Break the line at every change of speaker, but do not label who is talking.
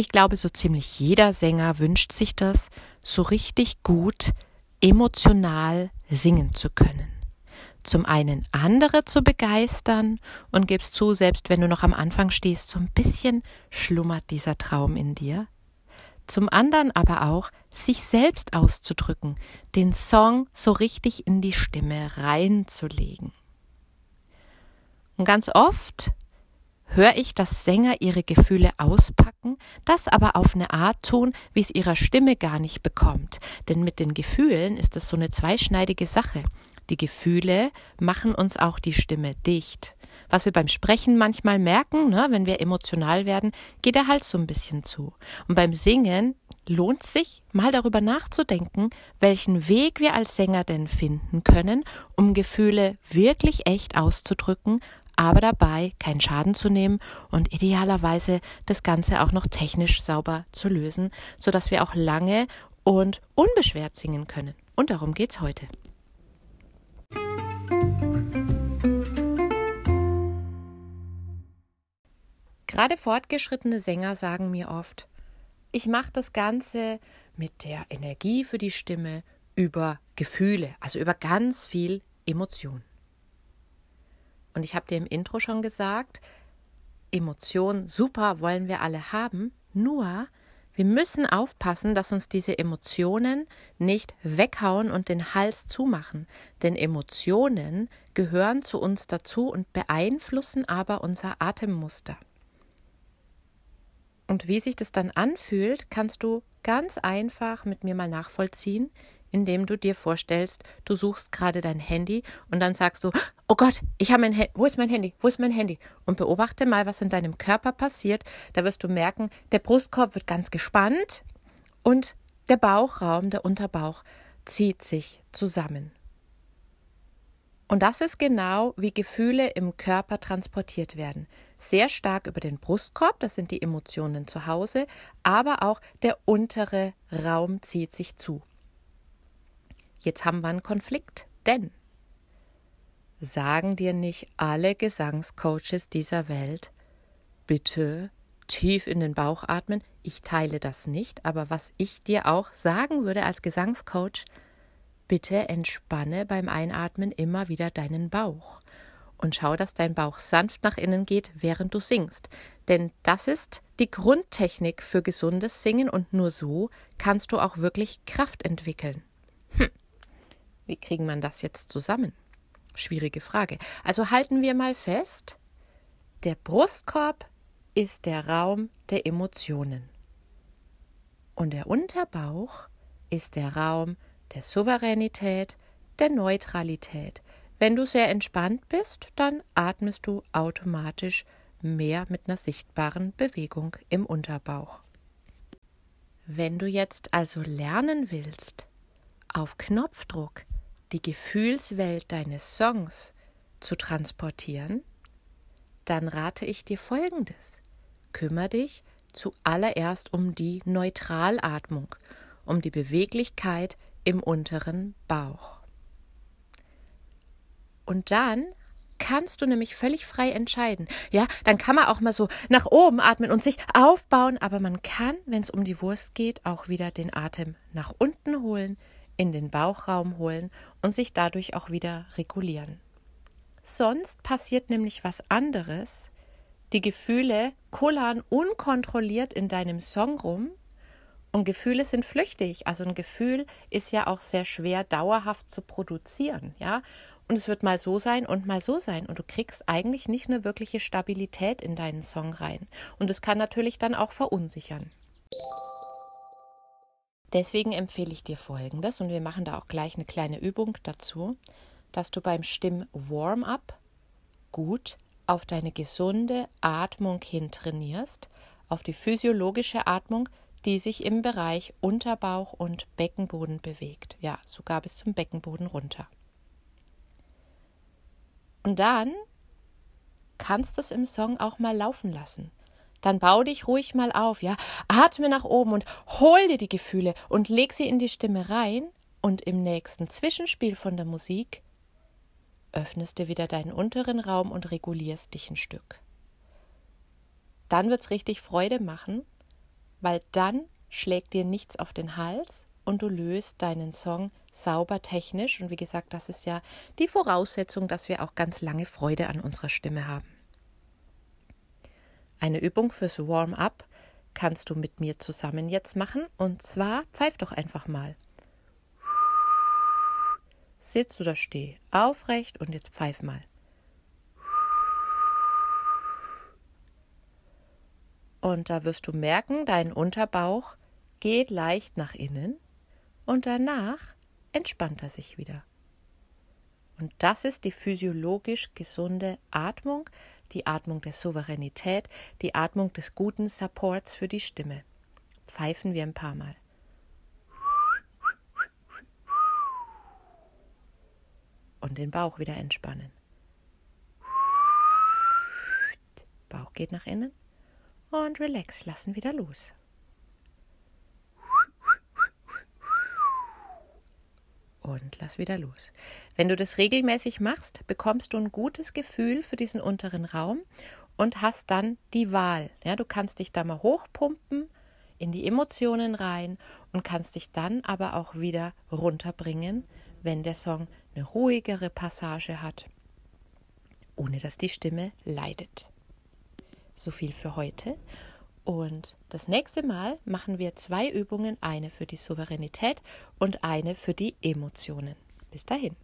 Ich glaube, so ziemlich jeder Sänger wünscht sich das, so richtig gut emotional singen zu können. Zum einen andere zu begeistern und gibst zu, selbst wenn du noch am Anfang stehst, so ein bisschen schlummert dieser Traum in dir. Zum anderen aber auch, sich selbst auszudrücken, den Song so richtig in die Stimme reinzulegen. Und ganz oft höre ich, dass Sänger ihre Gefühle auspacken, das aber auf eine Art tun, wie es ihrer Stimme gar nicht bekommt. Denn mit den Gefühlen ist das so eine zweischneidige Sache. Die Gefühle machen uns auch die Stimme dicht. Was wir beim Sprechen manchmal merken, ne, wenn wir emotional werden, geht der Hals so ein bisschen zu. Und beim Singen lohnt sich, mal darüber nachzudenken, welchen Weg wir als Sänger denn finden können, um Gefühle wirklich echt auszudrücken, aber dabei keinen Schaden zu nehmen und idealerweise das Ganze auch noch technisch sauber zu lösen, sodass wir auch lange und unbeschwert singen können. Und darum geht's heute. Gerade fortgeschrittene Sänger sagen mir oft, ich mache das Ganze mit der Energie für die Stimme über Gefühle, also über ganz viel Emotion. Und ich habe dir im Intro schon gesagt, Emotionen, super, wollen wir alle haben, nur wir müssen aufpassen, dass uns diese Emotionen nicht weghauen und den Hals zumachen, denn Emotionen gehören zu uns dazu und beeinflussen aber unser Atemmuster. Und wie sich das dann anfühlt, kannst du ganz einfach mit mir mal nachvollziehen, indem du dir vorstellst, du suchst gerade dein Handy und dann sagst du, oh Gott, ich habe mein Handy, wo ist mein Handy, wo ist mein Handy? Und beobachte mal, was in deinem Körper passiert. Da wirst du merken, der Brustkorb wird ganz gespannt und der Bauchraum, der Unterbauch zieht sich zusammen. Und das ist genau, wie Gefühle im Körper transportiert werden. Sehr stark über den Brustkorb, das sind die Emotionen zu Hause, aber auch der untere Raum zieht sich zu. Jetzt haben wir einen Konflikt, denn sagen dir nicht alle Gesangscoaches dieser Welt, bitte tief in den Bauch atmen. Ich teile das nicht, aber was ich dir auch sagen würde als Gesangscoach, bitte entspanne beim Einatmen immer wieder deinen Bauch und schau, dass dein Bauch sanft nach innen geht, während du singst. Denn das ist die Grundtechnik für gesundes Singen und nur so kannst du auch wirklich Kraft entwickeln. Hm. Wie kriegen man das jetzt zusammen? Schwierige Frage. Also halten wir mal fest, der Brustkorb ist der Raum der Emotionen. Und der Unterbauch ist der Raum der Souveränität, der Neutralität. Wenn du sehr entspannt bist, dann atmest du automatisch mehr mit einer sichtbaren Bewegung im Unterbauch. Wenn du jetzt also lernen willst, auf Knopfdruck die Gefühlswelt deines Songs zu transportieren, dann rate ich dir Folgendes. Kümmer dich zuallererst um die Neutralatmung, um die Beweglichkeit im unteren Bauch. Und dann kannst du nämlich völlig frei entscheiden. Ja, dann kann man auch mal so nach oben atmen und sich aufbauen, aber man kann, wenn es um die Wurst geht, auch wieder den Atem nach unten holen, in den Bauchraum holen und sich dadurch auch wieder regulieren. Sonst passiert nämlich was anderes. Die Gefühle kullern unkontrolliert in deinem Song rum und Gefühle sind flüchtig. Also ein Gefühl ist ja auch sehr schwer dauerhaft zu produzieren, ja. Und es wird mal so sein und mal so sein. Und du kriegst eigentlich nicht eine wirkliche Stabilität in deinen Song rein. Und es kann natürlich dann auch verunsichern. Deswegen empfehle ich dir Folgendes, und wir machen da auch gleich eine kleine Übung dazu, dass du beim Stimm-Warm-up gut auf deine gesunde Atmung hin trainierst, auf die physiologische Atmung, die sich im Bereich Unterbauch und Beckenboden bewegt, ja, sogar bis zum Beckenboden runter. Und dann kannst du es im Song auch mal laufen lassen dann bau dich ruhig mal auf, ja. Atme nach oben und hol dir die Gefühle und leg sie in die Stimme rein und im nächsten Zwischenspiel von der Musik öffnest du wieder deinen unteren Raum und regulierst dich ein Stück. Dann wird's richtig Freude machen weil dann schlägt dir nichts auf den Hals und du löst deinen Song sauber technisch. Und wie gesagt, das ist ja die Voraussetzung, dass wir auch ganz lange Freude an unserer Stimme haben. Eine Übung fürs Warm-up kannst du mit mir zusammen jetzt machen. Und zwar pfeif doch einfach mal. Sitz oder steh aufrecht und jetzt pfeif mal. Und da wirst du merken, dein Unterbauch geht leicht nach innen und danach entspannt er sich wieder. Und das ist die physiologisch gesunde Atmung, die Atmung der Souveränität, die Atmung des guten Supports für die Stimme. Pfeifen wir ein paar Mal. Und den Bauch wieder entspannen. Bauch geht nach innen und relax, lassen wieder los. Und lass wieder los. Wenn du das regelmäßig machst, bekommst du ein gutes Gefühl für diesen unteren Raum und hast dann die Wahl. Ja, du kannst dich da mal hochpumpen in die Emotionen rein und kannst dich dann aber auch wieder runterbringen, wenn der Song eine ruhigere Passage hat, ohne dass die Stimme leidet. So viel für heute. Und das nächste Mal machen wir zwei Übungen, eine für die Souveränität und eine für die Emotionen. Bis dahin.